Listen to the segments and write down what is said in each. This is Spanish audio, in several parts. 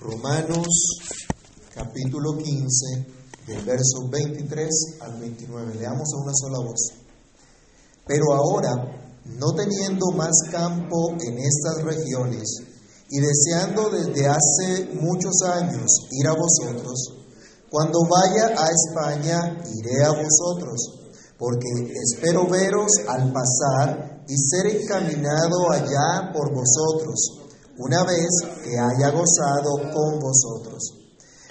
Romanos capítulo 15, del verso 23 al 29. Leamos a una sola voz. Pero ahora, no teniendo más campo en estas regiones, y deseando desde hace muchos años ir a vosotros, cuando vaya a España iré a vosotros, porque espero veros al pasar y ser encaminado allá por vosotros una vez que haya gozado con vosotros.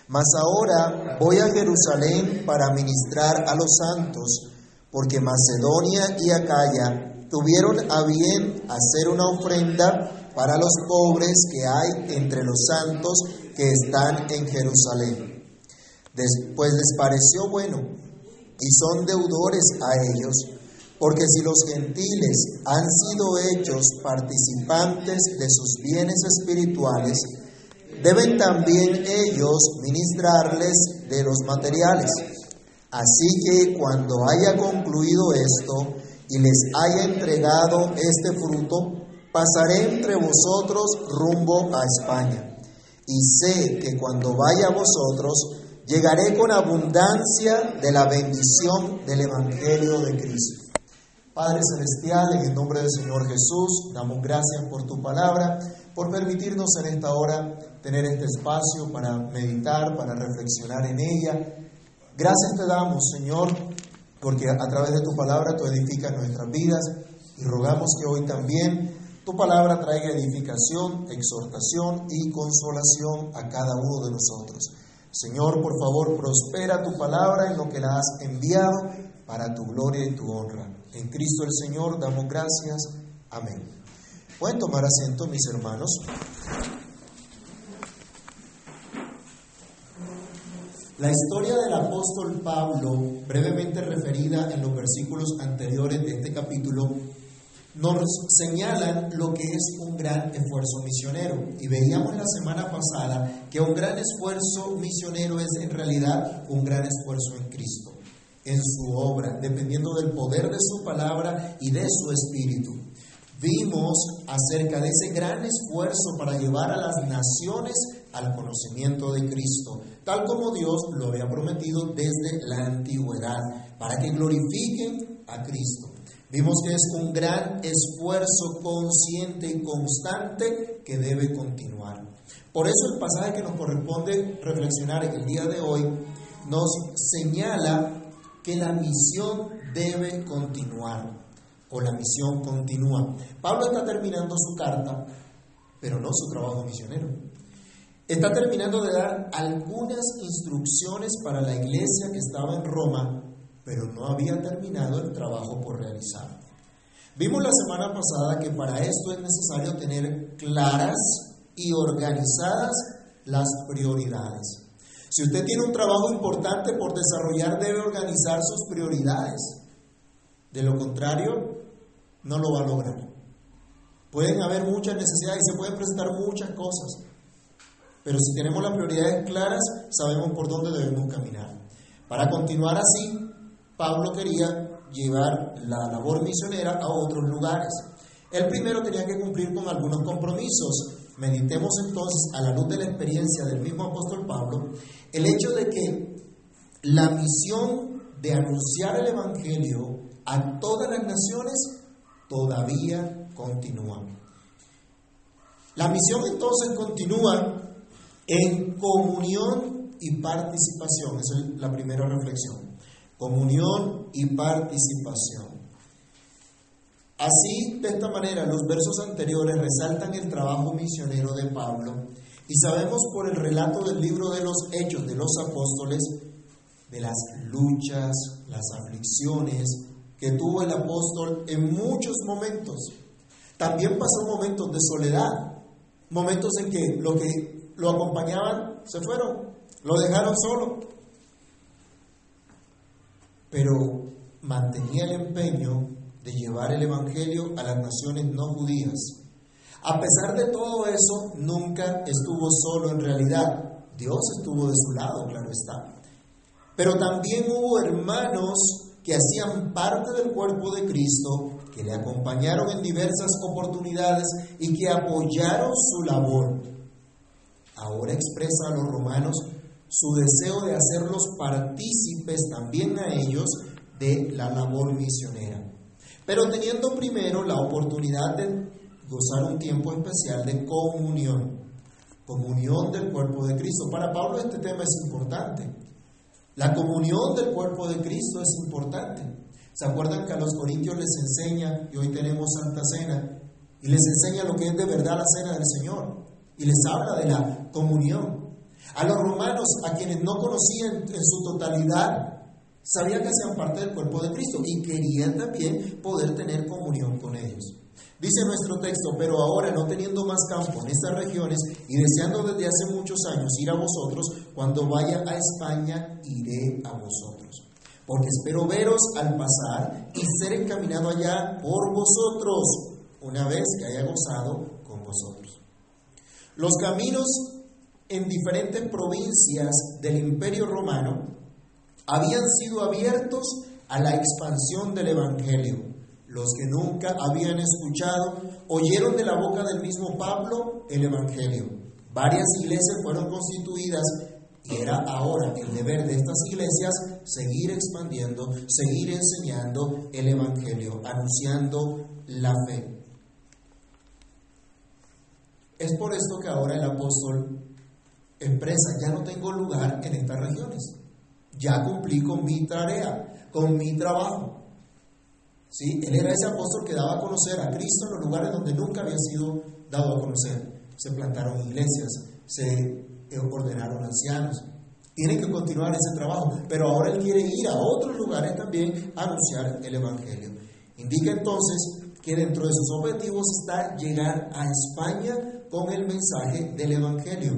Mas ahora voy a Jerusalén para ministrar a los santos, porque Macedonia y Acaya tuvieron a bien hacer una ofrenda para los pobres que hay entre los santos que están en Jerusalén. Después les pareció bueno y son deudores a ellos porque si los gentiles han sido hechos participantes de sus bienes espirituales, deben también ellos ministrarles de los materiales. Así que cuando haya concluido esto y les haya entregado este fruto, pasaré entre vosotros rumbo a España. Y sé que cuando vaya a vosotros, llegaré con abundancia de la bendición del Evangelio de Cristo. Padre Celestial, en el nombre del Señor Jesús, damos gracias por tu palabra, por permitirnos en esta hora tener este espacio para meditar, para reflexionar en ella. Gracias te damos, Señor, porque a través de tu palabra tú edificas nuestras vidas y rogamos que hoy también tu palabra traiga edificación, exhortación y consolación a cada uno de nosotros. Señor, por favor, prospera tu palabra en lo que la has enviado para tu gloria y tu honra. En Cristo el Señor damos gracias. Amén. Pueden tomar asiento, mis hermanos. La historia del apóstol Pablo, brevemente referida en los versículos anteriores de este capítulo, nos señalan lo que es un gran esfuerzo misionero. Y veíamos la semana pasada que un gran esfuerzo misionero es en realidad un gran esfuerzo en Cristo en su obra, dependiendo del poder de su palabra y de su espíritu. Vimos acerca de ese gran esfuerzo para llevar a las naciones al conocimiento de Cristo, tal como Dios lo había prometido desde la antigüedad, para que glorifiquen a Cristo. Vimos que es un gran esfuerzo consciente y constante que debe continuar. Por eso el pasaje que nos corresponde reflexionar el día de hoy nos señala que la misión debe continuar o la misión continúa. Pablo está terminando su carta, pero no su trabajo misionero. Está terminando de dar algunas instrucciones para la iglesia que estaba en Roma, pero no había terminado el trabajo por realizar. Vimos la semana pasada que para esto es necesario tener claras y organizadas las prioridades. Si usted tiene un trabajo importante por desarrollar, debe organizar sus prioridades. De lo contrario, no lo va a lograr. Pueden haber muchas necesidades y se pueden presentar muchas cosas. Pero si tenemos las prioridades claras, sabemos por dónde debemos caminar. Para continuar así, Pablo quería llevar la labor misionera a otros lugares. Él primero tenía que cumplir con algunos compromisos Meditemos entonces, a la luz de la experiencia del mismo apóstol Pablo, el hecho de que la misión de anunciar el Evangelio a todas las naciones todavía continúa. La misión entonces continúa en comunión y participación. Esa es la primera reflexión. Comunión y participación. Así, de esta manera, los versos anteriores resaltan el trabajo misionero de Pablo y sabemos por el relato del libro de los Hechos de los Apóstoles de las luchas, las aflicciones que tuvo el apóstol en muchos momentos. También pasó momentos de soledad, momentos en que los que lo acompañaban se fueron, lo dejaron solo. Pero mantenía el empeño de llevar el Evangelio a las naciones no judías. A pesar de todo eso, nunca estuvo solo en realidad. Dios estuvo de su lado, claro está. Pero también hubo hermanos que hacían parte del cuerpo de Cristo, que le acompañaron en diversas oportunidades y que apoyaron su labor. ahora expresa a los romanos su deseo de hacerlos partícipes también a ellos de la labor misionera, pero teniendo primero la oportunidad de gozar un tiempo especial de comunión, comunión del cuerpo de Cristo. Para Pablo este tema es importante. La comunión del cuerpo de Cristo es importante. ¿Se acuerdan que a los corintios les enseña, y hoy tenemos Santa Cena, y les enseña lo que es de verdad la cena del Señor, y les habla de la comunión? A los romanos, a quienes no conocían en su totalidad, sabían que hacían parte del cuerpo de Cristo y querían también poder tener comunión con ellos. Dice nuestro texto, pero ahora no teniendo más campo en estas regiones y deseando desde hace muchos años ir a vosotros, cuando vaya a España iré a vosotros. Porque espero veros al pasar y ser encaminado allá por vosotros, una vez que haya gozado con vosotros. Los caminos en diferentes provincias del imperio romano habían sido abiertos a la expansión del Evangelio los que nunca habían escuchado oyeron de la boca del mismo Pablo el Evangelio. Varias iglesias fueron constituidas y era ahora el deber de estas iglesias seguir expandiendo, seguir enseñando el Evangelio, anunciando la fe. Es por esto que ahora el apóstol expresa, ya no tengo lugar en estas regiones, ya cumplí con mi tarea, con mi trabajo. ¿Sí? Él era ese apóstol que daba a conocer a Cristo en los lugares donde nunca había sido dado a conocer. Se plantaron iglesias, se ordenaron ancianos. Tiene que continuar ese trabajo, pero ahora él quiere ir a otros lugares también a anunciar el Evangelio. Indica entonces que dentro de sus objetivos está llegar a España con el mensaje del Evangelio.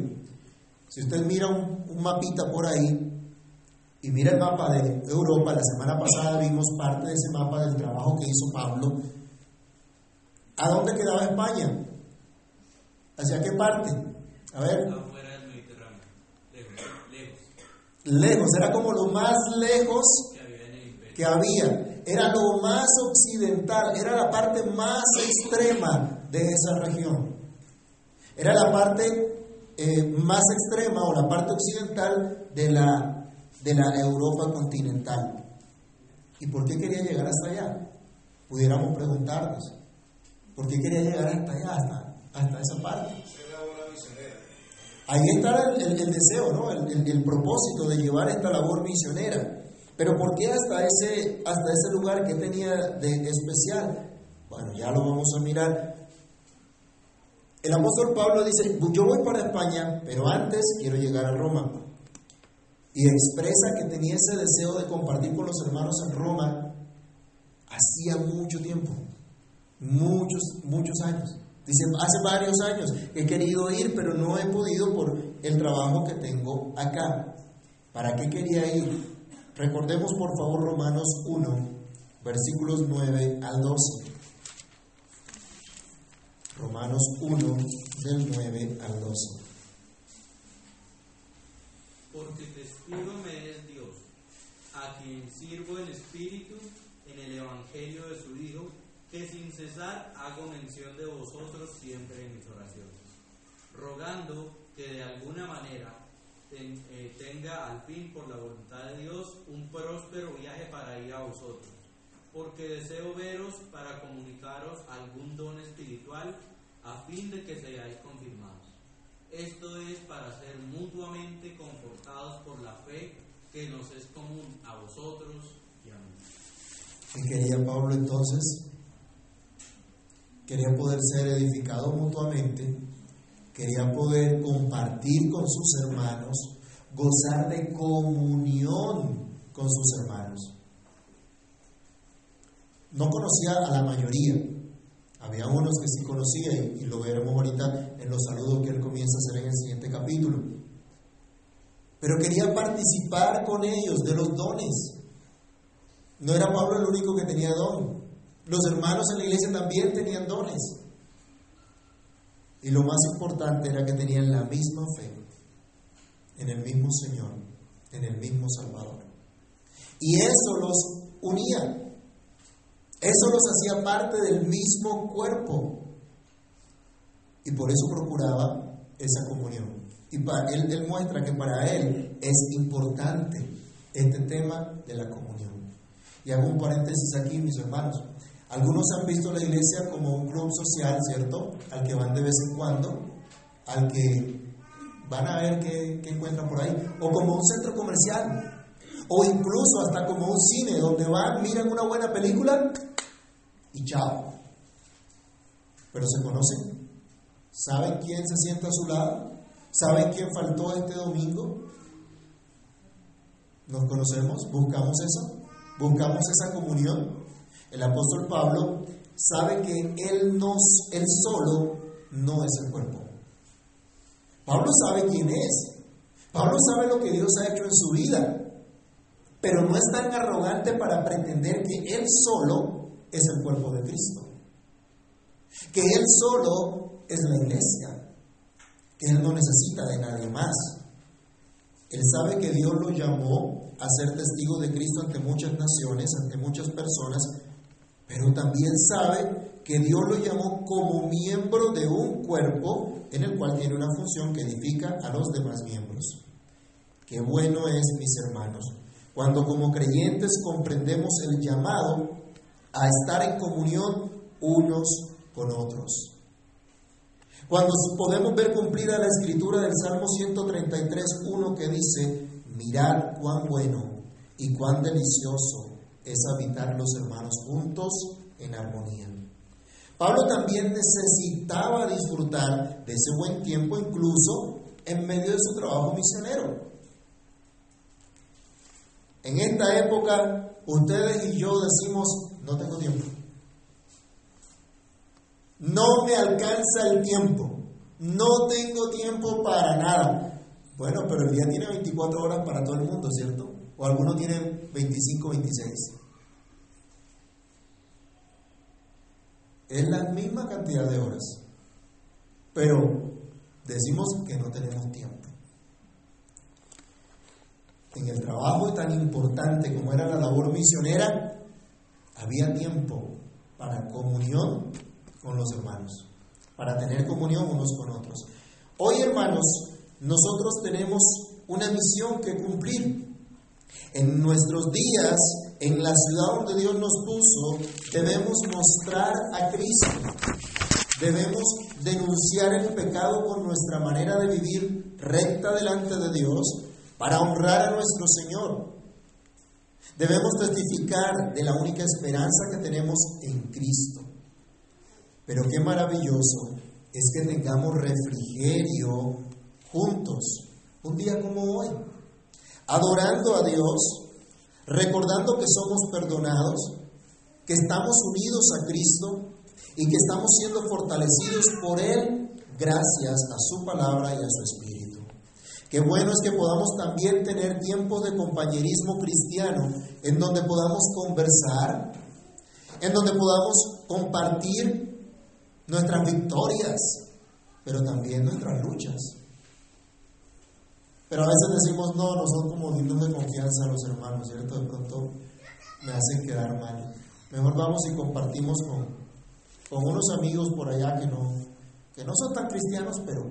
Si usted mira un, un mapita por ahí, y mira el mapa de Europa, la semana pasada vimos parte de ese mapa del trabajo que hizo Pablo. ¿A dónde quedaba España? ¿Hacia qué parte? A ver. Afuera del Mediterráneo. Lejos, lejos. Lejos, era como lo más lejos que había. Era lo más occidental, era la parte más extrema de esa región. Era la parte eh, más extrema o la parte occidental de la de la Europa continental. ¿Y por qué quería llegar hasta allá? Pudiéramos preguntarnos. ¿Por qué quería llegar hasta allá, hasta, esa parte? Ahí está el, deseo, ¿no? El, propósito de llevar esta labor misionera. Pero ¿por qué hasta ese, hasta ese lugar que tenía de especial? Bueno, ya lo vamos a mirar. El apóstol Pablo dice, yo voy para España, pero antes quiero llegar a Roma y expresa que tenía ese deseo de compartir con los hermanos en Roma hacía mucho tiempo, muchos, muchos años. Dice, hace varios años he querido ir, pero no he podido por el trabajo que tengo acá. ¿Para qué quería ir? Recordemos por favor Romanos 1, versículos 9 al 12. Romanos 1, del 9 al 12 porque testigo me es Dios, a quien sirvo el Espíritu en el Evangelio de su Hijo, que sin cesar hago mención de vosotros siempre en mis oraciones, rogando que de alguna manera eh, tenga al fin por la voluntad de Dios un próspero viaje para ir a vosotros, porque deseo veros para comunicaros algún don espiritual a fin de que seáis confirmados esto es para ser mutuamente confortados por la fe que nos es común a vosotros y a mí. ¿Qué quería Pablo entonces? Quería poder ser edificado mutuamente, quería poder compartir con sus hermanos, gozar de comunión con sus hermanos. No conocía a la mayoría, había unos que sí conocía y, lo veremos ahorita en los saludos que él comienza a hacer en el siguiente capítulo. Pero quería participar con ellos de los dones. No era Pablo el único que tenía don. Los hermanos en la iglesia también tenían dones. Y lo más importante era que tenían la misma fe en el mismo Señor, en el mismo Salvador. Y eso los unía. Eso los hacía parte del mismo cuerpo. Y por eso procuraba esa comunión. Y para él, muestra que para él es importante este tema de la comunión. Y hago un paréntesis aquí, mis hermanos. Algunos han visto la iglesia como un club social, ¿cierto? Al que van de vez en cuando, al que van a ver qué, qué encuentran por ahí, o como un centro comercial, o incluso hasta como un cine donde van, miran una buena película y chao. Pero se conocen, saben quién se sienta a su lado, saben quién faltó este domingo. Nos conocemos, buscamos eso, buscamos esa comunión. El apóstol Pablo sabe que él, nos, él solo no es el cuerpo. Pablo sabe quién es. Pablo sabe lo que Dios ha hecho en su vida. Pero no es tan arrogante para pretender que él solo es el cuerpo de Cristo. Que él solo es la iglesia. Que él no necesita de nadie más. Él sabe que Dios lo llamó a ser testigo de Cristo ante muchas naciones, ante muchas personas, pero también sabe que Dios lo llamó como miembro de un cuerpo en el cual tiene una función que edifica a los demás miembros. Qué bueno es, mis hermanos, cuando como creyentes comprendemos el llamado a estar en comunión unos con otros. Cuando podemos ver cumplida la escritura del Salmo 133, 1 que dice, mirad cuán bueno y cuán delicioso es habitar los hermanos juntos en armonía. Pablo también necesitaba disfrutar de ese buen tiempo incluso en medio de su trabajo misionero. En esta época, ustedes y yo decimos, no tengo tiempo. No me alcanza el tiempo. No tengo tiempo para nada. Bueno, pero el día tiene 24 horas para todo el mundo, ¿cierto? O algunos tienen 25, 26. Es la misma cantidad de horas. Pero decimos que no tenemos tiempo. En el trabajo tan importante como era la labor misionera, había tiempo para comunión con los hermanos, para tener comunión unos con otros. Hoy, hermanos, nosotros tenemos una misión que cumplir. En nuestros días, en la ciudad donde Dios nos puso, debemos mostrar a Cristo. Debemos denunciar el pecado con nuestra manera de vivir recta delante de Dios para honrar a nuestro Señor. Debemos testificar de la única esperanza que tenemos en Cristo. Pero qué maravilloso es que tengamos refrigerio juntos, un día como hoy, adorando a Dios, recordando que somos perdonados, que estamos unidos a Cristo y que estamos siendo fortalecidos por Él gracias a su palabra y a su Espíritu. Qué bueno es que podamos también tener tiempos de compañerismo cristiano en donde podamos conversar, en donde podamos compartir nuestras victorias, pero también nuestras luchas. Pero a veces decimos, no, no son como dignos de confianza los hermanos, ¿cierto? De pronto me hacen quedar mal. Mejor vamos y compartimos con, con unos amigos por allá que no, que no son tan cristianos, pero,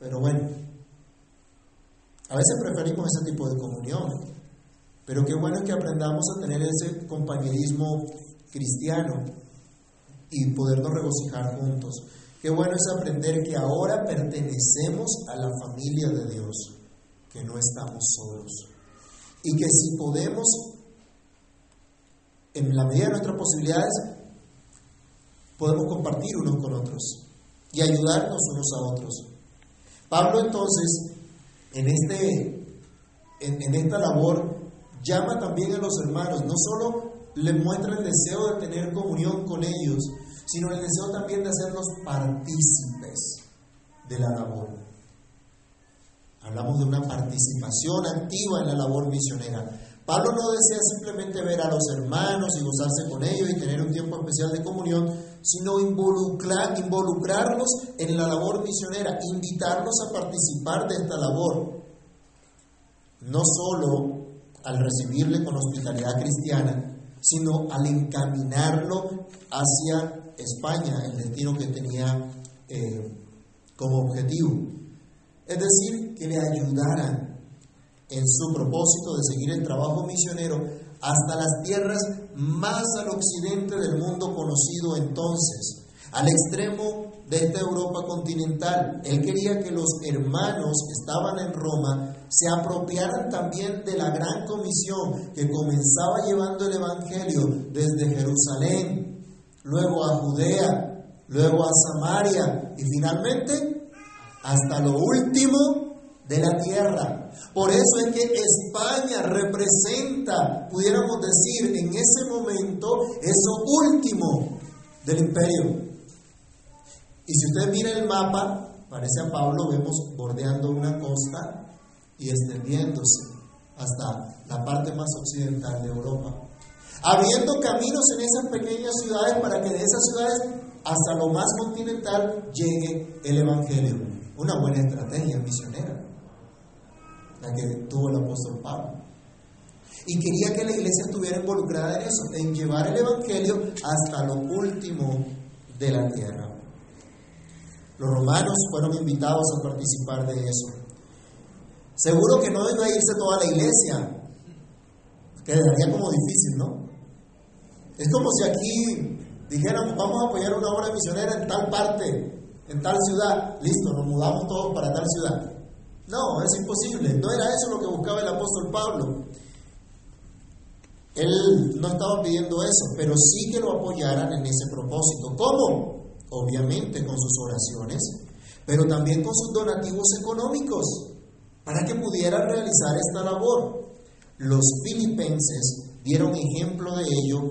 pero bueno. A veces preferimos ese tipo de comunión, pero qué bueno que aprendamos a tener ese compañerismo cristiano y podernos regocijar juntos. Qué bueno es aprender que ahora pertenecemos a la familia de Dios, que no estamos solos. Y que si podemos, en la medida de nuestras posibilidades, podemos compartir unos con otros y ayudarnos unos a otros. Pablo entonces, en, este, en, esta labor, llama también a los hermanos, no solo les muestra el deseo de tener comunión con ellos, sino el deseo también de hacernos partícipes de la labor. Hablamos de una participación activa en la labor misionera. Pablo no desea simplemente ver a los hermanos y gozarse con ellos y tener un tiempo especial de comunión, sino involucrar, involucrarlos en la labor misionera, invitarlos a participar de esta labor. No solo al recibirle con hospitalidad cristiana, sino al encaminarlo hacia España, el destino que tenía eh, como objetivo. es decir, que le ayudaran en su propósito de seguir el trabajo misionero hasta las tierras más al occidente del mundo conocido entonces, al extremo de esta Europa continental. Él quería que los hermanos que estaban en Roma se apropiaran también de la gran comisión que comenzaba llevando el Evangelio desde Jerusalén, luego a Judea, luego a Samaria y finalmente hasta lo último de la tierra. Por eso es que España representa, pudiéramos decir, en ese momento, eso último del imperio. Y si usted mira el mapa, parece a Pablo, vemos bordeando una costa y extendiéndose hasta la parte más occidental de Europa. Abriendo caminos en esas pequeñas ciudades para que de esas ciudades hasta lo más continental llegue el Evangelio. Una buena estrategia misionera, la que tuvo el apóstol Pablo. Y quería que la iglesia estuviera involucrada en eso, en llevar el Evangelio hasta lo último de la tierra. Los romanos fueron invitados a participar de eso. Seguro que no iba a irse toda la iglesia, quedaría como difícil, ¿no? Es como si aquí dijéramos, vamos a apoyar una obra misionera en tal parte, en tal ciudad, listo, nos mudamos todos para tal ciudad. No, es imposible, no era eso lo que buscaba el apóstol Pablo. Él no estaba pidiendo eso, pero sí que lo apoyaran en ese propósito. ¿Cómo? obviamente con sus oraciones, pero también con sus donativos económicos, para que pudieran realizar esta labor. Los filipenses dieron ejemplo de ello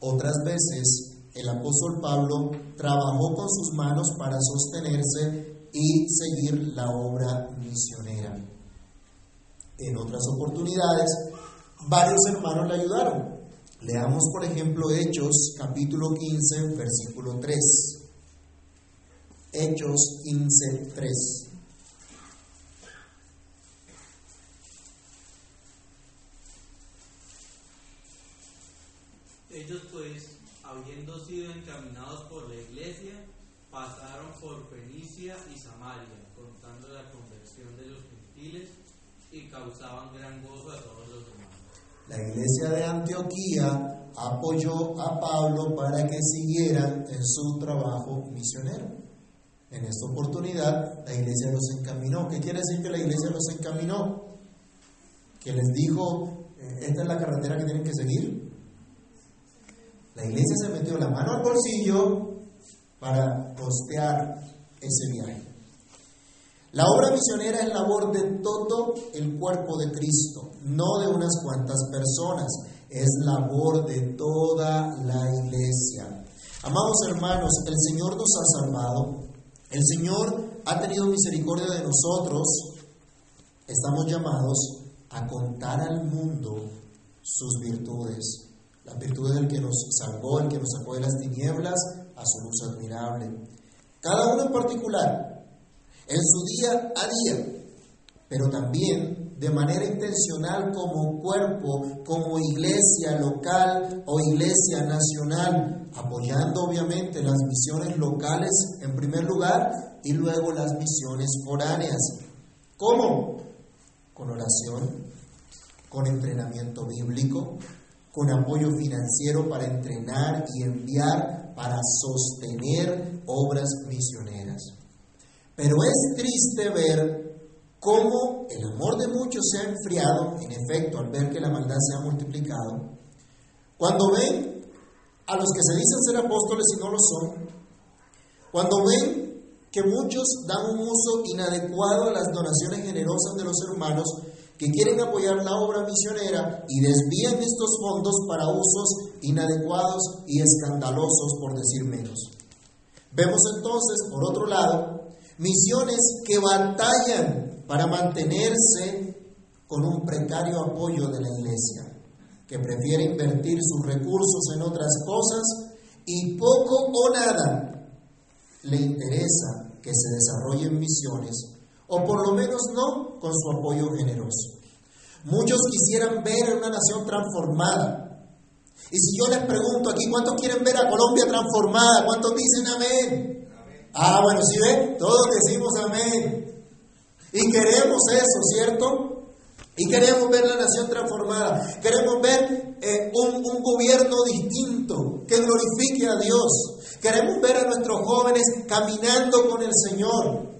Otras veces el apóstol Pablo trabajó con sus manos para sostenerse y seguir la obra misionera. En otras oportunidades, varios hermanos le ayudaron. Leamos, por ejemplo, Hechos capítulo 15, versículo 3. Hechos 15, 3. Ellos pues, habiendo sido encaminados por la iglesia, pasaron por Fenicia y Samaria, contando la conversión de los gentiles y causaban gran gozo a todos los demás. La iglesia de Antioquía apoyó a Pablo para que siguieran en su trabajo misionero. En esta oportunidad, la iglesia los encaminó. ¿Qué quiere decir que la iglesia los encaminó? Que les dijo, eh, esta es la carretera que tienen que seguir, la iglesia se metió la mano al bolsillo para costear ese viaje. La obra misionera es labor de todo el cuerpo de Cristo, no de unas cuantas personas, es labor de toda la iglesia. Amados hermanos, el Señor nos ha salvado, el Señor ha tenido misericordia de nosotros, estamos llamados a contar al mundo sus virtudes. La virtud del que nos salvó, el que nos sacó de las tinieblas a su luz admirable. Cada uno en particular, en su día a día, pero también de manera intencional como cuerpo, como iglesia local o iglesia nacional, apoyando obviamente las misiones locales en primer lugar y luego las misiones foráneas. ¿Cómo? Con oración, con entrenamiento bíblico, con apoyo financiero para entrenar y enviar para sostener obras misioneras. Pero es triste ver cómo el amor de muchos se ha enfriado, en efecto, al ver que la maldad se ha multiplicado, cuando ven a los que se dicen ser apóstoles y no lo son, cuando ven que muchos dan un uso inadecuado a las donaciones generosas de los hermanos que quieren apoyar la obra misionera y desvían estos fondos para usos inadecuados y escandalosos, por decir menos. Vemos entonces, por otro lado, misiones que batallan para mantenerse con un precario apoyo de la iglesia, que prefiere invertir sus recursos en otras cosas y poco o nada le interesa que se desarrollen misiones, o por lo menos no con su apoyo generoso. Muchos quisieran ver una nación transformada. Y si yo les pregunto aquí, ¿cuántos quieren ver a Colombia transformada? ¿Cuántos dicen amén? Ah, bueno, si ven, todos decimos amén. Y queremos eso, ¿cierto? Y queremos ver la nación transformada. Queremos ver eh, un, un gobierno distinto que glorifique a Dios. Queremos ver a nuestros jóvenes caminando con el Señor.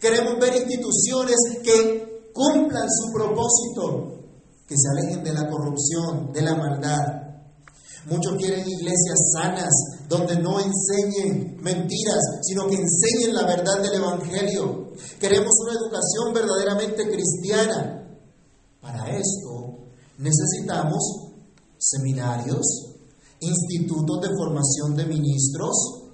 Queremos ver instituciones que cumplan su propósito, que se alejen de la corrupción, de la maldad. Muchos quieren iglesias sanas, donde no enseñen mentiras, sino que enseñen la verdad del Evangelio. Queremos una educación verdaderamente cristiana. Para esto necesitamos seminarios, institutos de formación de ministros,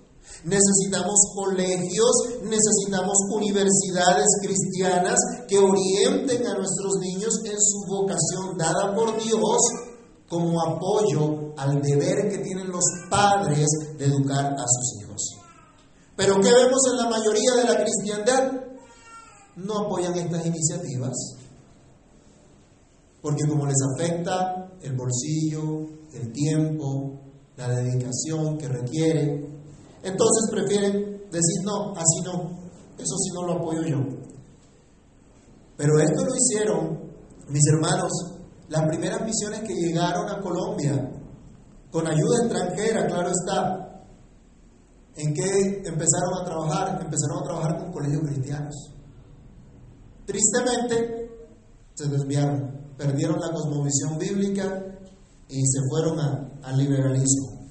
necesitamos colegios, necesitamos universidades cristianas que orienten a nuestros niños en su vocación dada por Dios como apoyo al deber que tienen los padres de educar a sus hijos. Pero ¿qué vemos en la mayoría de la cristiandad? No apoyan estas iniciativas porque como les afecta el bolsillo, el tiempo, la dedicación que requiere, entonces prefieren decir, no, así no, eso sí no lo apoyo yo. Pero esto lo hicieron, mis hermanos, las primeras misiones que llegaron a Colombia, con ayuda extranjera, claro está. ¿En qué empezaron a trabajar? Empezaron a trabajar con colegios cristianos. Tristemente, se desviaron, perdieron la cosmovisión bíblica y se fueron al liberalismo.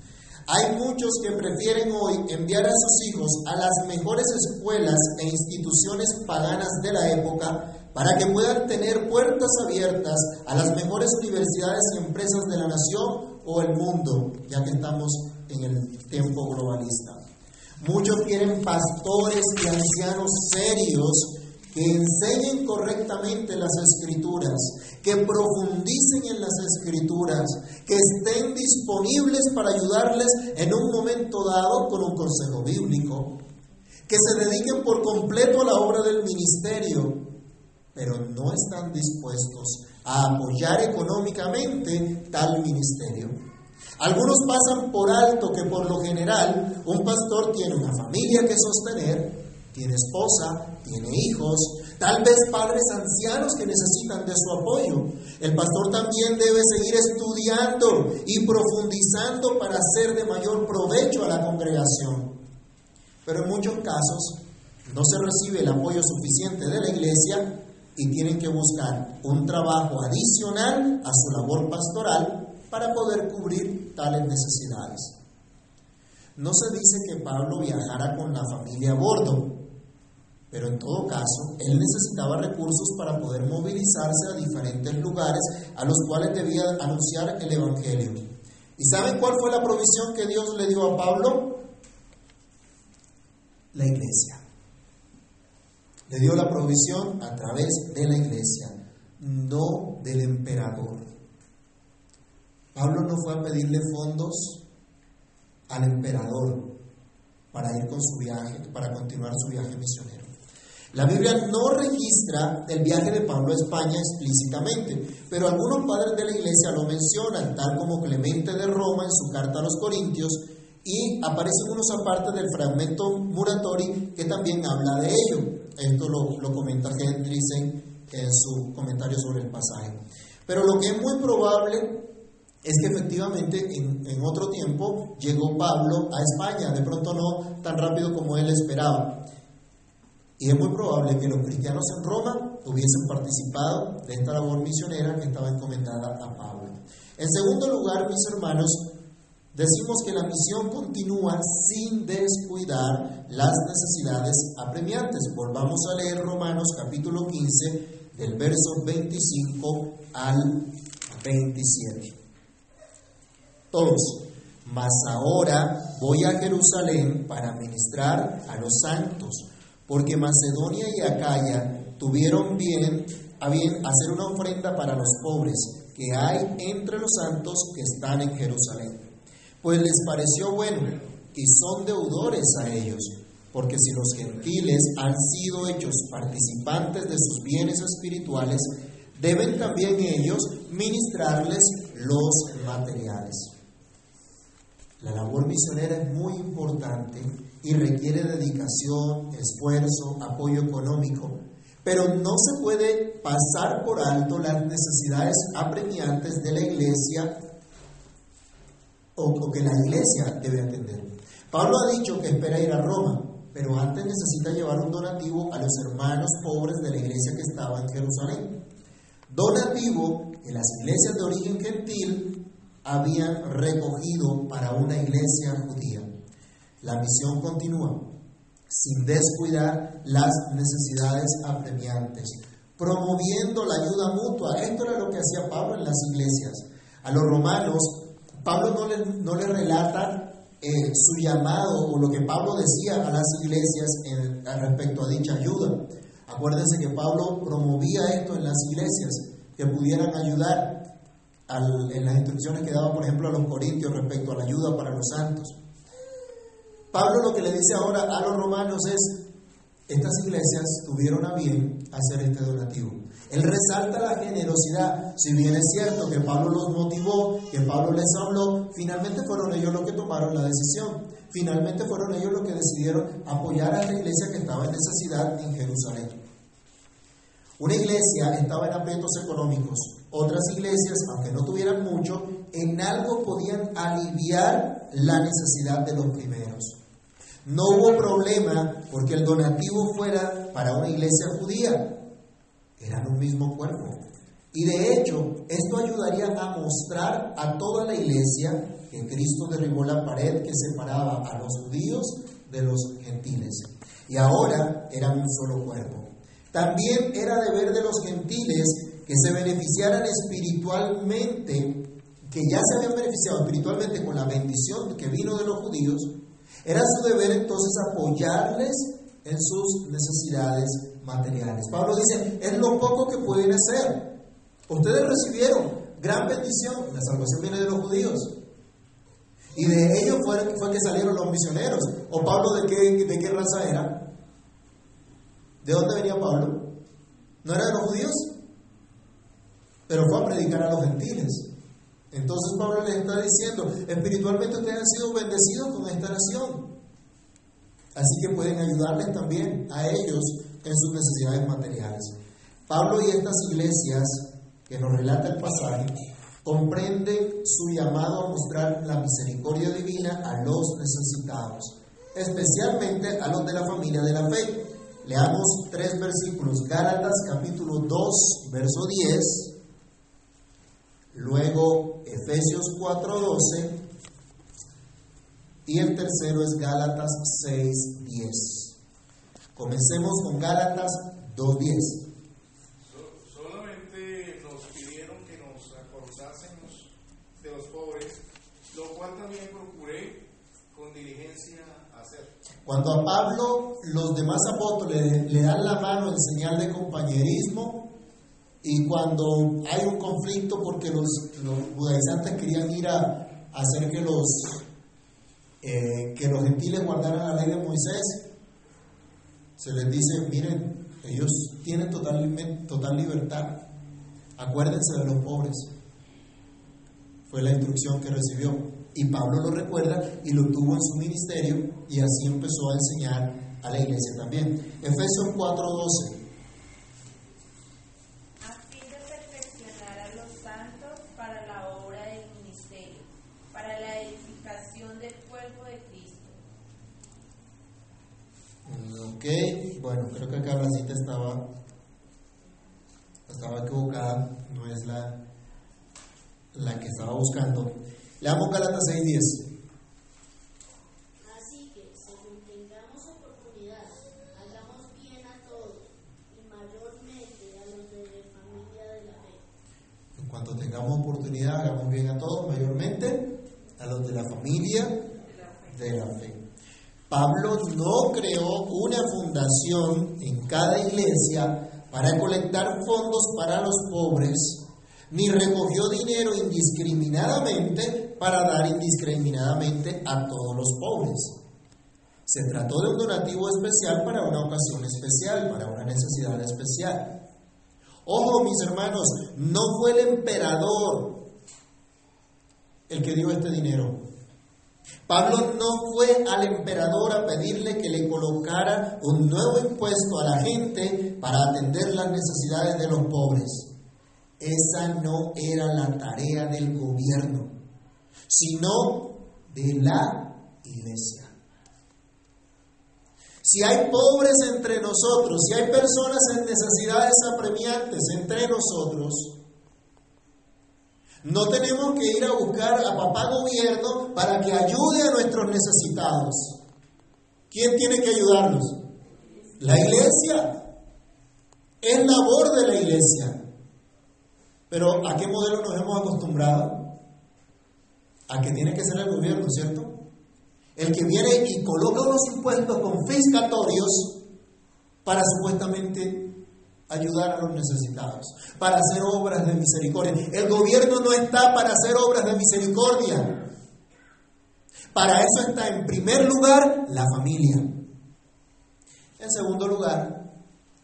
Hay muchos que prefieren hoy enviar a sus hijos a las mejores escuelas e instituciones paganas de la época para que puedan tener puertas abiertas a las mejores universidades y empresas de la nación o el mundo, ya que estamos en el tiempo globalista. Muchos quieren pastores y ancianos serios que enseñen correctamente las escrituras, que profundicen en las escrituras, que estén disponibles para ayudarles en un momento dado con un consejo bíblico, que se dediquen por completo a la obra del ministerio, pero no están dispuestos a apoyar económicamente tal ministerio. Algunos pasan por alto que por lo general un pastor tiene una familia que sostener, tiene esposa, tiene hijos, tal vez padres ancianos que necesitan de su apoyo. El pastor también debe seguir estudiando y profundizando para hacer de mayor provecho a la congregación. Pero en muchos casos no se recibe el apoyo suficiente de la iglesia y tienen que buscar un trabajo adicional a su labor pastoral para poder cubrir tales necesidades. No se dice que Pablo viajara con la familia a bordo, pero en todo caso, él necesitaba recursos para poder movilizarse a diferentes lugares a los cuales debía anunciar el Evangelio. ¿Y saben cuál fue la provisión que Dios le dio a Pablo? La iglesia. Le dio la provisión a través de la iglesia, no del emperador. Pablo no fue a pedirle fondos al emperador para ir con su viaje, para continuar su viaje misionero. La Biblia no registra el viaje de Pablo a España explícitamente, pero algunos padres de la iglesia lo mencionan, tal como Clemente de Roma en su carta a los Corintios, y aparecen unos aparte del fragmento Muratori que también habla de ello. Esto lo, lo comenta Hendrickson en su comentario sobre el pasaje. Pero lo que es muy probable es que efectivamente en, en, otro tiempo llegó Pablo a España, de pronto no tan rápido como él esperaba. Y es muy probable que los cristianos en Roma hubiesen participado de esta labor misionera que estaba encomendada a Pablo. En segundo lugar, mis hermanos, decimos que la misión continúa sin descuidar las necesidades apremiantes. Volvamos a leer Romanos capítulo 15, del verso 25 al 27. Todos. Mas ahora voy a Jerusalén para ministrar a los santos, porque Macedonia y Acaya tuvieron bien a bien hacer una ofrenda para los pobres que hay entre los santos que están en Jerusalén. Pues les pareció bueno y son deudores a ellos, porque si los gentiles han sido hechos participantes de sus bienes espirituales, deben también ellos ministrarles los materiales. La labor misionera es muy importante y requiere dedicación, esfuerzo, apoyo económico, pero no se puede pasar por alto las necesidades apremiantes de la iglesia o, que la iglesia debe atender. Pablo ha dicho que espera ir a Roma, pero antes necesita llevar un donativo a los hermanos pobres de la iglesia que estaba en Jerusalén. Donativo que las iglesias de origen gentil habían recogido para una iglesia judía. La misión continúa sin descuidar las necesidades apremiantes, promoviendo la ayuda mutua. Esto era lo que hacía Pablo en las iglesias. A los romanos, Pablo no le, no le relata eh, su llamado o lo que Pablo decía a las iglesias respecto a dicha ayuda. Acuérdense que Pablo promovía esto en las iglesias, que pudieran ayudar en las instrucciones que daba, por ejemplo, a los corintios respecto a la ayuda para los santos. Pablo lo que le dice ahora a los romanos es, estas iglesias tuvieron a bien hacer este donativo. Él resalta la generosidad, si bien es cierto que Pablo los motivó, que Pablo les habló, finalmente fueron ellos los que tomaron la decisión, finalmente fueron ellos los que decidieron apoyar a la iglesia que estaba en necesidad en Jerusalén. Una iglesia estaba en aprietos económicos, otras iglesias, aunque no tuvieran mucho, en algo podían aliviar la necesidad de los primeros. No hubo problema porque el donativo fuera para una iglesia judía. Eran un mismo cuerpo. Y de hecho, esto ayudaría a mostrar a toda la iglesia que Cristo derribó la pared que separaba a los judíos de los gentiles. Y ahora eran un solo cuerpo. También era deber de los gentiles que se beneficiaran espiritualmente, que ya se habían beneficiado espiritualmente con la bendición que vino de los judíos, era su deber entonces apoyarles en sus necesidades materiales. Pablo dice, es lo poco que pueden hacer. Ustedes recibieron gran bendición, la salvación viene de los judíos. Y de ellos fue, fue que salieron los misioneros. ¿O Pablo de qué, de qué raza era? ¿De dónde venía Pablo? ¿No era de los judíos? Pero fue a predicar a los gentiles. Entonces Pablo les está diciendo, espiritualmente ustedes han sido bendecidos con esta nación. Así que pueden ayudarles también a ellos en sus necesidades materiales. Pablo y estas iglesias que nos relata el pasaje comprenden su llamado a mostrar la misericordia divina a los necesitados, especialmente a los de la familia de la fe. Leamos tres versículos, Gálatas capítulo 2, verso 10, luego Efesios 4:12 y el tercero es Gálatas 6:10. Comencemos con Gálatas 2:10. Solamente nos pidieron que nos acordásemos de los pobres, lo cual también procuré con diligencia hacer. Cuando a Pablo los demás apóstoles le dan la mano en señal de compañerismo, y cuando hay un conflicto porque los, los judaizantes querían ir a, hacer que los, eh, que los gentiles guardaran la ley de Moisés, se les dice, miren, ellos tienen total, total libertad, acuérdense de los pobres. Fue la instrucción que recibió. Y Pablo lo recuerda y lo tuvo en su ministerio y así empezó a enseñar a la iglesia también. Efesios 4:12. Ok, bueno, creo que acá la cita estaba, estaba equivocada, no es la, la que estaba buscando. Leamos Galatas 6.10. Así que, según tengamos oportunidad, hagamos bien a todos y mayormente a los de la familia de la fe. En cuanto tengamos oportunidad, hagamos bien a todos, mayormente a los de de la familia de la fe. Pablo no creó una fundación en cada iglesia para colectar fondos para los pobres, ni recogió dinero indiscriminadamente para dar indiscriminadamente a todos los pobres. Se trató de un donativo especial para una ocasión especial, para una necesidad especial. Ojo, mis hermanos, no fue el emperador el que dio este dinero. Pablo no fue al emperador a pedirle que le colocara un nuevo impuesto a la gente para atender las necesidades de los pobres. Esa no era la tarea del gobierno, sino de la iglesia. Si hay pobres entre nosotros, si hay personas en necesidades apremiantes entre nosotros, no tenemos que ir a buscar a papá gobierno para que ayude a nuestros necesitados. ¿Quién tiene que ayudarnos? La iglesia. Es labor de la iglesia. Pero ¿a qué modelo nos hemos acostumbrado? A que tiene que ser el gobierno, ¿cierto? El que viene y coloca unos impuestos confiscatorios para supuestamente ayudar a los necesitados, para hacer obras de misericordia. El gobierno no está para hacer obras de misericordia. Para eso está en primer lugar la familia. En segundo lugar,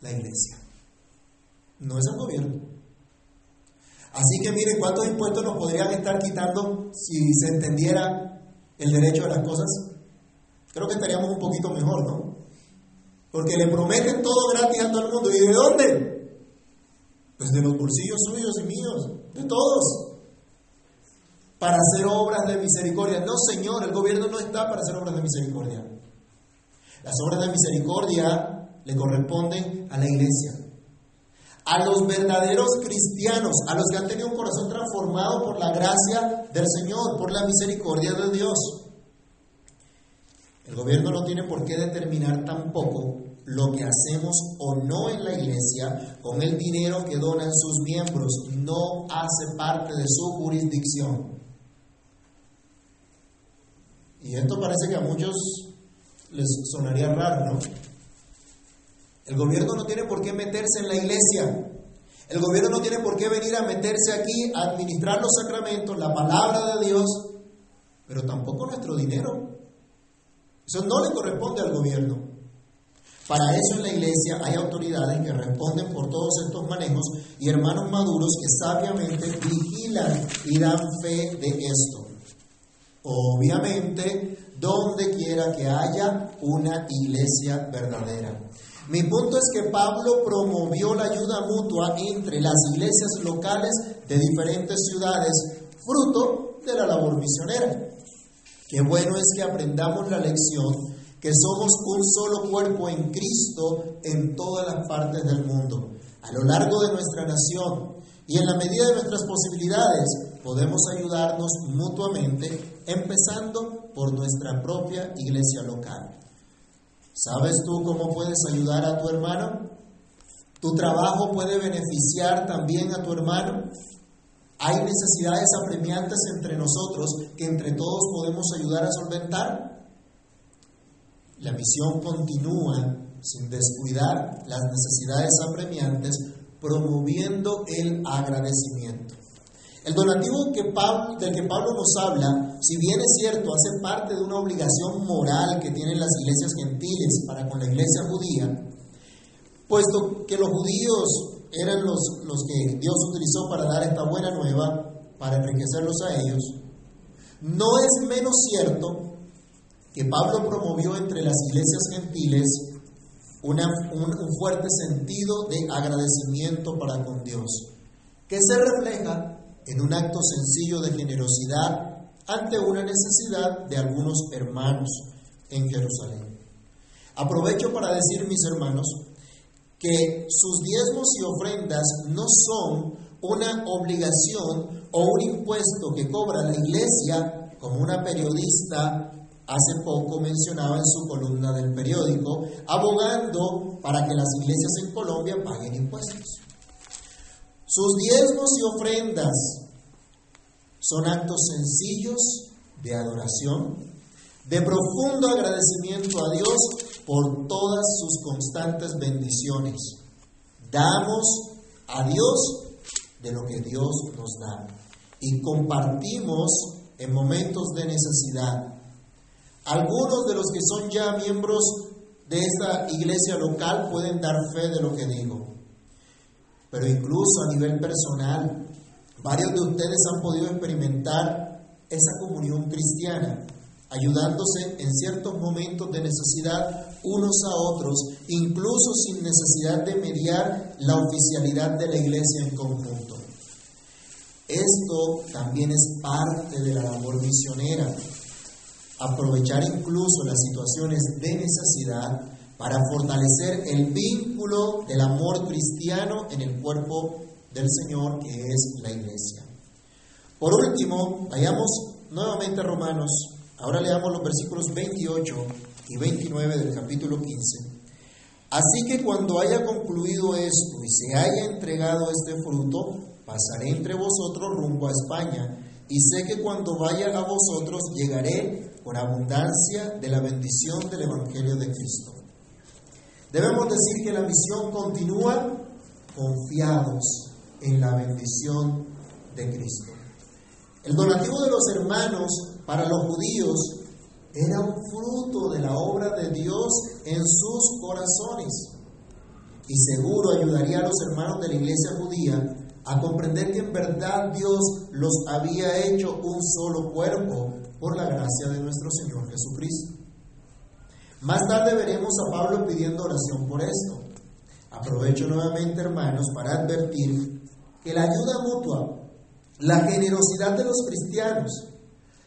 la iglesia. No es el gobierno. Así que miren cuántos impuestos nos podrían estar quitando si se entendiera el derecho de las cosas. Creo que estaríamos un poquito mejor, ¿no? Porque le prometen todo gratis a todo el mundo. ¿Y de dónde? Pues de los bolsillos suyos y míos, de todos. Para hacer obras de misericordia. No, Señor, el gobierno no está para hacer obras de misericordia. Las obras de misericordia le corresponden a la iglesia. A los verdaderos cristianos, a los que han tenido un corazón transformado por la gracia del Señor, por la misericordia de Dios. El gobierno no tiene por qué determinar tampoco lo que hacemos o no en la iglesia con el dinero que donan sus miembros. No hace parte de su jurisdicción. Y esto parece que a muchos les sonaría raro, ¿no? El gobierno no tiene por qué meterse en la iglesia. El gobierno no tiene por qué venir a meterse aquí a administrar los sacramentos, la palabra de Dios, pero tampoco nuestro dinero. Eso no le corresponde al gobierno. Para eso en la iglesia hay autoridades que responden por todos estos manejos y hermanos maduros que sabiamente vigilan y dan fe de esto. Obviamente, donde quiera que haya una iglesia verdadera. Mi punto es que Pablo promovió la ayuda mutua entre las iglesias locales de diferentes ciudades, fruto de la labor misionera. Qué bueno es que aprendamos la lección que somos un solo cuerpo en Cristo en todas las partes del mundo, a lo largo de nuestra nación, y en la medida de nuestras posibilidades podemos ayudarnos mutuamente, empezando por nuestra propia iglesia local. ¿Sabes tú cómo puedes ayudar a tu hermano? ¿Tu trabajo puede beneficiar también a tu hermano? Hay necesidades apremiantes entre nosotros que entre todos podemos ayudar a solventar. La misión continúa sin descuidar las necesidades apremiantes, promoviendo el agradecimiento. El donativo del que Pablo nos habla, si bien es cierto, hace parte de una obligación moral que tienen las iglesias gentiles para con la iglesia judía, puesto que los judíos eran los, los que Dios utilizó para dar esta buena nueva, para enriquecerlos a ellos, no es menos cierto que Pablo promovió entre las iglesias gentiles una, un, un fuerte sentido de agradecimiento para con Dios, que se refleja en un acto sencillo de generosidad ante una necesidad de algunos hermanos en Jerusalén. Aprovecho para decir, mis hermanos, que sus diezmos y ofrendas no son una obligación o un impuesto que cobra la iglesia, como una periodista hace poco mencionaba en su columna del periódico, abogando para que las iglesias en Colombia paguen impuestos. Sus diezmos y ofrendas son actos sencillos de adoración, de profundo agradecimiento a Dios por todas sus constantes bendiciones. Damos a Dios de lo que Dios nos da y compartimos en momentos de necesidad. Algunos de los que son ya miembros de esta iglesia local pueden dar fe de lo que digo. Pero incluso a nivel personal, varios de ustedes han podido experimentar esa comunión cristiana, ayudándose en ciertos momentos de necesidad unos a otros, incluso sin necesidad de mediar la oficialidad de la iglesia en conjunto. Esto también es parte de la labor misionera, aprovechar incluso las situaciones de necesidad para fortalecer el vínculo del amor cristiano en el cuerpo del Señor que es la iglesia. Por último, vayamos nuevamente a Romanos, ahora leamos los versículos 28 y 29 del capítulo 15. Así que cuando haya concluido esto y se haya entregado este fruto, pasaré entre vosotros rumbo a España, y sé que cuando vaya a vosotros llegaré con abundancia de la bendición del Evangelio de Cristo. Debemos decir que la misión continúa confiados en la bendición de Cristo. El donativo de los hermanos para los judíos era un fruto de la obra de Dios en sus corazones y seguro ayudaría a los hermanos de la iglesia judía a comprender que en verdad Dios los había hecho un solo cuerpo por la gracia de nuestro Señor Jesucristo. Más tarde veremos a Pablo pidiendo oración por esto. Aprovecho nuevamente, hermanos, para advertir que la ayuda mutua, la generosidad de los cristianos,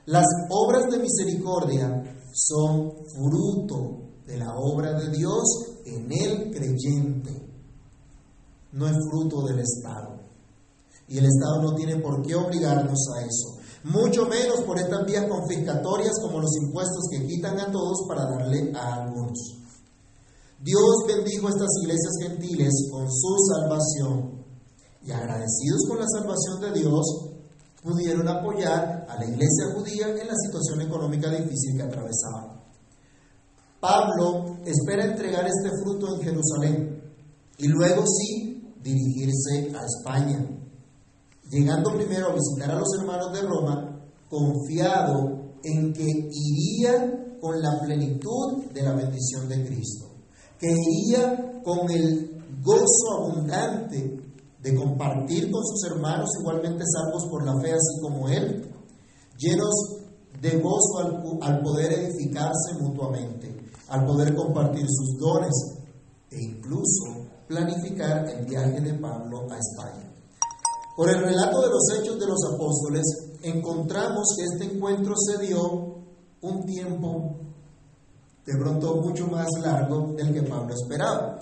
las obras de misericordia son fruto de la obra de Dios en el creyente, no es fruto del Estado. Y el Estado no tiene por qué obligarnos a eso. Mucho menos por estas vías confiscatorias como los impuestos que quitan a todos para darle a algunos. Dios bendijo estas iglesias gentiles con su salvación y agradecidos con la salvación de Dios, pudieron apoyar a la iglesia judía en la situación económica difícil que atravesaba. Pablo espera entregar este fruto en Jerusalén y luego sí dirigirse a España llegando primero a visitar a los hermanos de Roma, confiado en que iría con la plenitud de la bendición de Cristo, que iría con el gozo abundante de compartir con sus hermanos igualmente salvos por la fe, así como Él, llenos de gozo al, al poder edificarse mutuamente, al poder compartir sus dones e incluso planificar el viaje de Pablo a España. Por el relato de los hechos de los apóstoles, encontramos que este encuentro se dio un tiempo de pronto mucho más largo del que Pablo esperaba.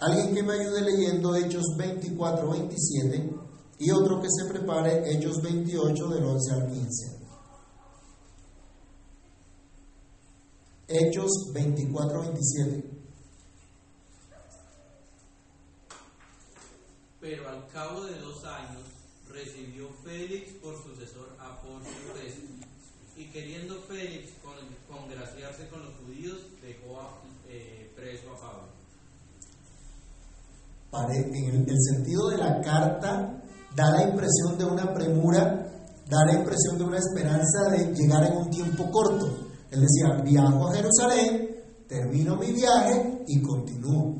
Alguien que me ayude leyendo Hechos 24, 27 y otro que se prepare Hechos 28 del 11 al 15. Hechos 24, 27. Pero al cabo de dos años recibió Félix por sucesor a Festo, y queriendo Félix con, congraciarse con los judíos, dejó a, eh, preso a Pablo. En el, sentido de la carta da la impresión de una premura, da la impresión de una esperanza de llegar en un tiempo corto. Él decía, viajo a Jerusalén, termino mi viaje y continúo.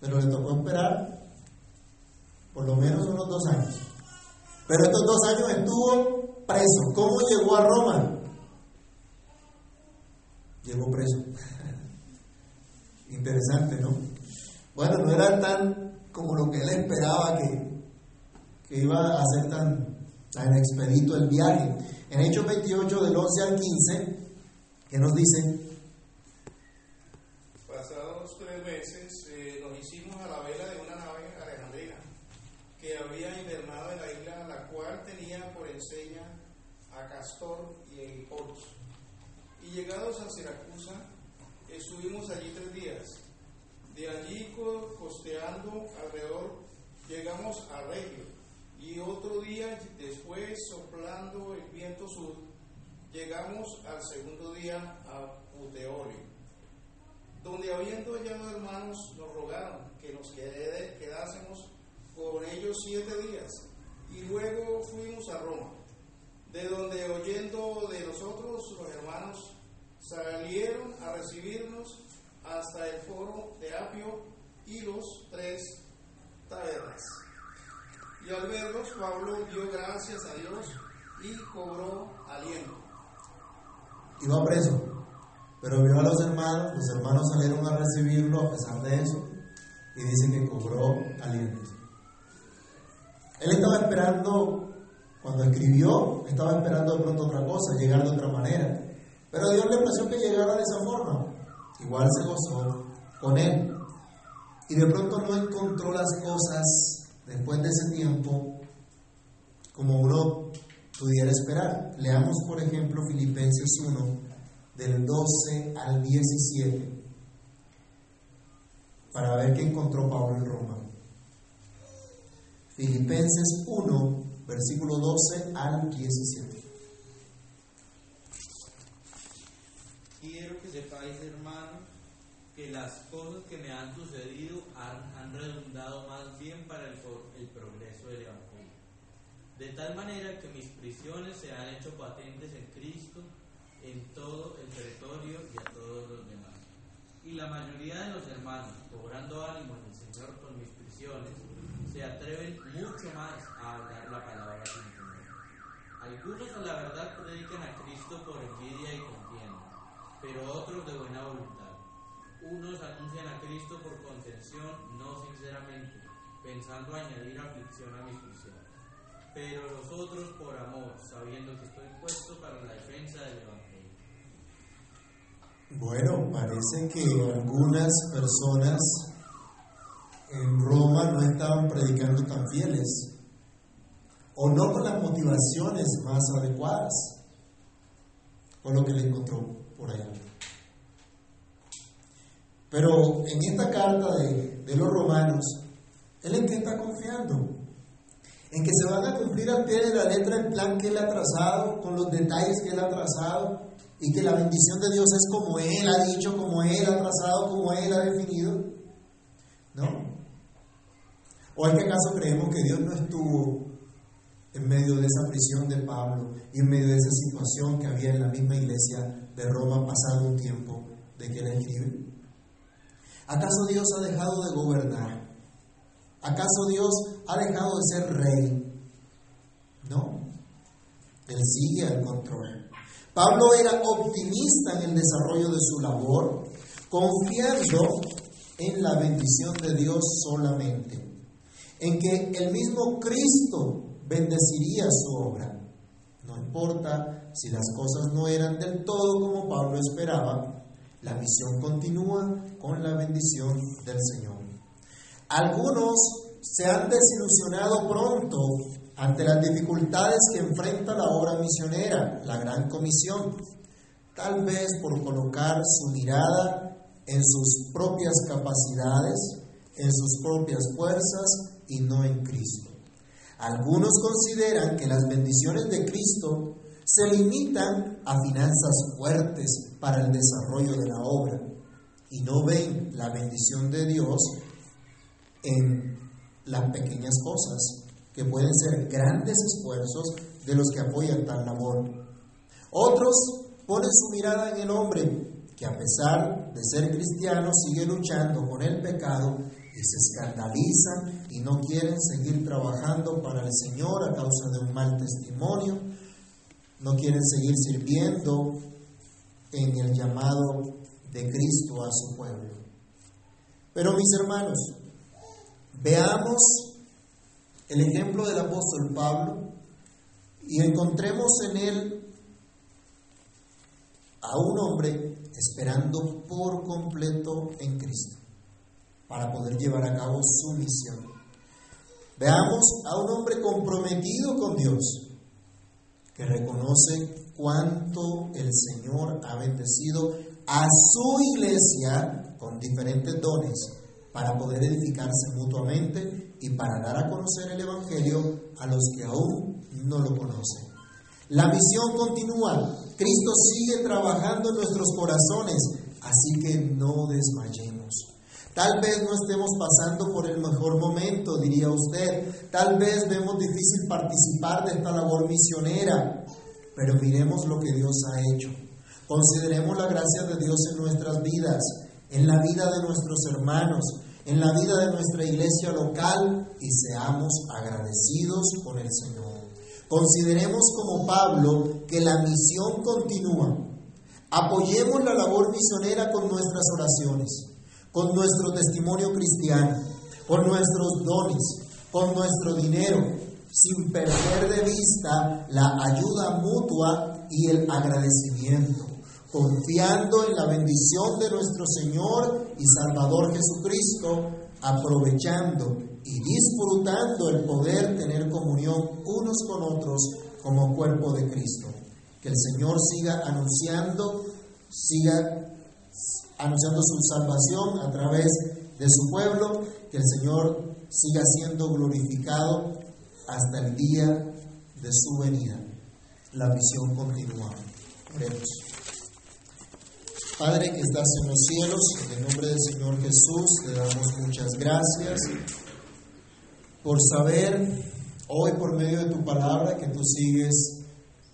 Pero le tocó esperar por lo menos unos dos años. Pero estos dos años estuvo preso. ¿Cómo llegó a Roma? Llegó preso. Interesante, ¿no? Bueno, no era tan como lo que él esperaba que, que iba a ser tan, tan expedito el viaje. En Hechos 28, del 11 al 15, que nos dice, Pasados tres meses eh, nos hicimos a la vela de una nave alejandrina que había invernado en la isla, la cual tenía por enseña a Castor y a Poros. Y llegados a Siracusa, estuvimos allí tres días. De allí co- costeando alrededor, llegamos a Regio. Y otro día después, soplando el viento sur, llegamos al segundo día a Puteoli, donde habiendo hallado hermanos nos rogaron que nos quedásemos con ellos siete días, y luego fuimos a Roma, de donde oyendo de nosotros los hermanos salieron a recibirnos hasta el foro de Apio y los tres tabernas. Y al verlos, Pablo dio gracias a Dios y cobró aliento. Iba preso, pero vio a los hermanos, los hermanos salieron a recibirlo a pesar de eso, y dice que cobró aliento. Él estaba esperando, cuando escribió, estaba esperando de pronto otra cosa, llegar de otra manera. Pero Dios le pareció que llegara de esa forma. Igual se gozó con él. Y de pronto no encontró las cosas después de ese tiempo como uno pudiera esperar. Leamos, por ejemplo, Filipenses 1, del 12 al 17, para ver qué encontró Pablo en Roma. Filipenses 1, versículo 12 al 17. Quiero que sepáis, hermanos, que las cosas que me han sucedido han, redundado más bien para el progreso del Evangelio. De tal manera que mis prisiones se han hecho patentes en Cristo, en todo el territorio y a todos los demás. Y la mayoría de los hermanos, cobrando ánimo en el Señor con mis prisiones, se atreven mucho más a hablar la palabra sin temor. Algunos a la verdad predican a Cristo por envidia y contienda, pero otros de buena voluntad. Unos anuncian a Cristo por contención, no sinceramente, pensando añadir aflicción a mi prisión. Pero los otros por amor, sabiendo que estoy puesto para la defensa del Evangelio. Bueno, parece que algunas personas en Roma no estaban predicando tan fieles, o no con las motivaciones más adecuadas, por lo que le encontró por allá. Pero en esta carta de, los romanos, ¿él en qué está confiando? En que se van a cumplir al pie de la letra el plan que él ha trazado, con los detalles que él ha trazado, y que la bendición de Dios es como él ha dicho, como él ha trazado, como él ha definido. ¿No? ¿O es que acaso creemos que Dios no estuvo en medio de esa prisión de Pablo y en medio de esa situación que había en la misma iglesia de Roma pasado un tiempo de que él escribe? ¿Acaso Dios ha dejado de gobernar? ¿Acaso Dios ha dejado de ser rey? No. Él sigue al control. Pablo era optimista en el desarrollo de su labor, confiando en la bendición de Dios solamente, en que el mismo Cristo bendeciría su obra. No importa si las cosas no eran del todo como Pablo esperaba, la misión continúa con la bendición del Señor. Algunos se han desilusionado pronto ante las dificultades que enfrenta la obra misionera, la gran comisión, tal vez por colocar su mirada en sus propias capacidades, en sus propias fuerzas y no en Cristo. Algunos consideran que las bendiciones de Cristo se limitan a finanzas fuertes para el desarrollo de la obra y no ven la bendición de Dios en las pequeñas cosas, que pueden ser grandes esfuerzos de los que apoyan tal labor. Otros ponen su mirada en el hombre, que a pesar de ser cristiano sigue luchando con el pecado y se escandalizan y no quieren seguir trabajando para el Señor a causa de un mal testimonio, no quieren seguir sirviendo en el llamado de Cristo a su pueblo. Pero mis hermanos, veamos el ejemplo del apóstol Pablo y encontremos en él a un hombre esperando por completo en Cristo para poder llevar a cabo su misión. Veamos a un hombre comprometido con Dios, que reconoce cuánto el Señor ha bendecido a su iglesia con diferentes dones para poder edificarse mutuamente y para dar a conocer el Evangelio a los que aún no lo conocen. La misión continúa Cristo sigue trabajando en nuestros corazones, así que no desmayemos. Tal vez no estemos pasando por el mejor momento, diría usted. Tal vez vemos difícil participar de esta labor misionera, pero miremos lo que Dios ha hecho. Consideremos la gracia de Dios en nuestras vidas, en la vida de nuestros hermanos, en la vida de nuestra iglesia local y seamos agradecidos con el Señor. Consideremos como Pablo que la misión continúa. Apoyemos la labor misionera con nuestras oraciones, con nuestro testimonio cristiano, con nuestros dones, con nuestro dinero, sin perder de vista la ayuda mutua y el agradecimiento confiando en la bendición de nuestro Señor y Salvador Jesucristo, aprovechando y disfrutando el poder tener comunión unos con otros como cuerpo de Cristo. Que el Señor siga anunciando, siga anunciando su salvación a través de su pueblo, que el Señor siga siendo glorificado hasta el día de su venida. La misión continúa. Oremos. Padre que estás en los cielos, en el nombre del Señor Jesús, te damos muchas gracias por saber hoy por medio de tu palabra que tú sigues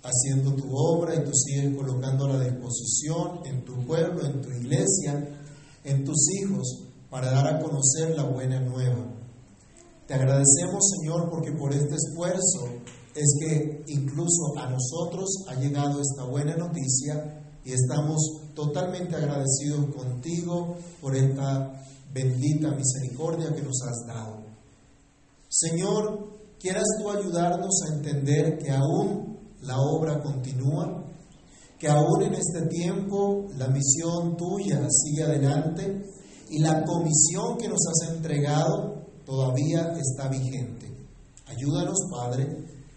haciendo tu obra y tú sigues colocando la disposición en tu pueblo, en tu iglesia, en tus hijos, para dar a conocer la buena nueva. Te agradecemos, Señor, porque por este esfuerzo es que incluso a nosotros ha llegado esta buena noticia y estamos totalmente agradecidos contigo por esta bendita misericordia que nos has dado. Señor, quieras tú ayudarnos a entender que aún la obra continúa, que aún en este tiempo la misión tuya sigue adelante y la comisión que nos has entregado todavía está vigente. Ayúdanos, Padre,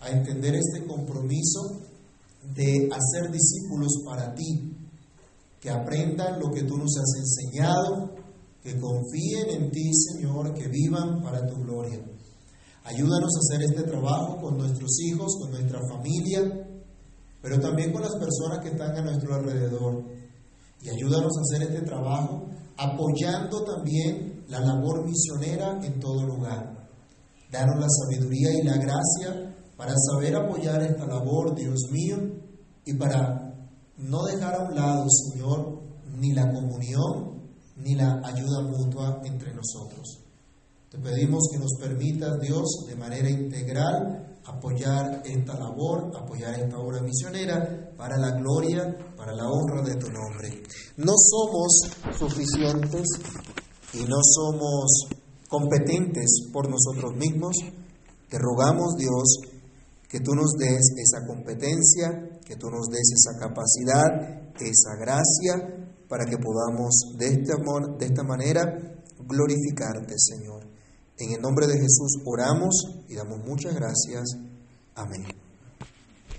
a entender este compromiso de hacer discípulos para ti, que aprendan lo que tú nos has enseñado, que confíen en ti, Señor, que vivan para tu gloria. Ayúdanos a hacer este trabajo con nuestros hijos, con nuestra familia, pero también con las personas que están a nuestro alrededor. Y ayúdanos a hacer este trabajo apoyando también la labor misionera en todo lugar. Danos la sabiduría y la gracia para saber apoyar esta labor, Dios mío, y para no dejar a un lado, Señor, ni la comunión, ni la ayuda mutua entre nosotros. Te pedimos que nos permitas, Dios, de manera integral, apoyar esta labor, apoyar esta obra misionera para la gloria, para la honra de tu nombre. No somos suficientes y no somos competentes por nosotros mismos. Te rogamos, Dios, que tú nos des esa competencia, que tú nos des esa capacidad, esa gracia, para que podamos de, amor, de esta manera glorificarte, Señor. En el nombre de Jesús oramos y damos muchas gracias. Amén.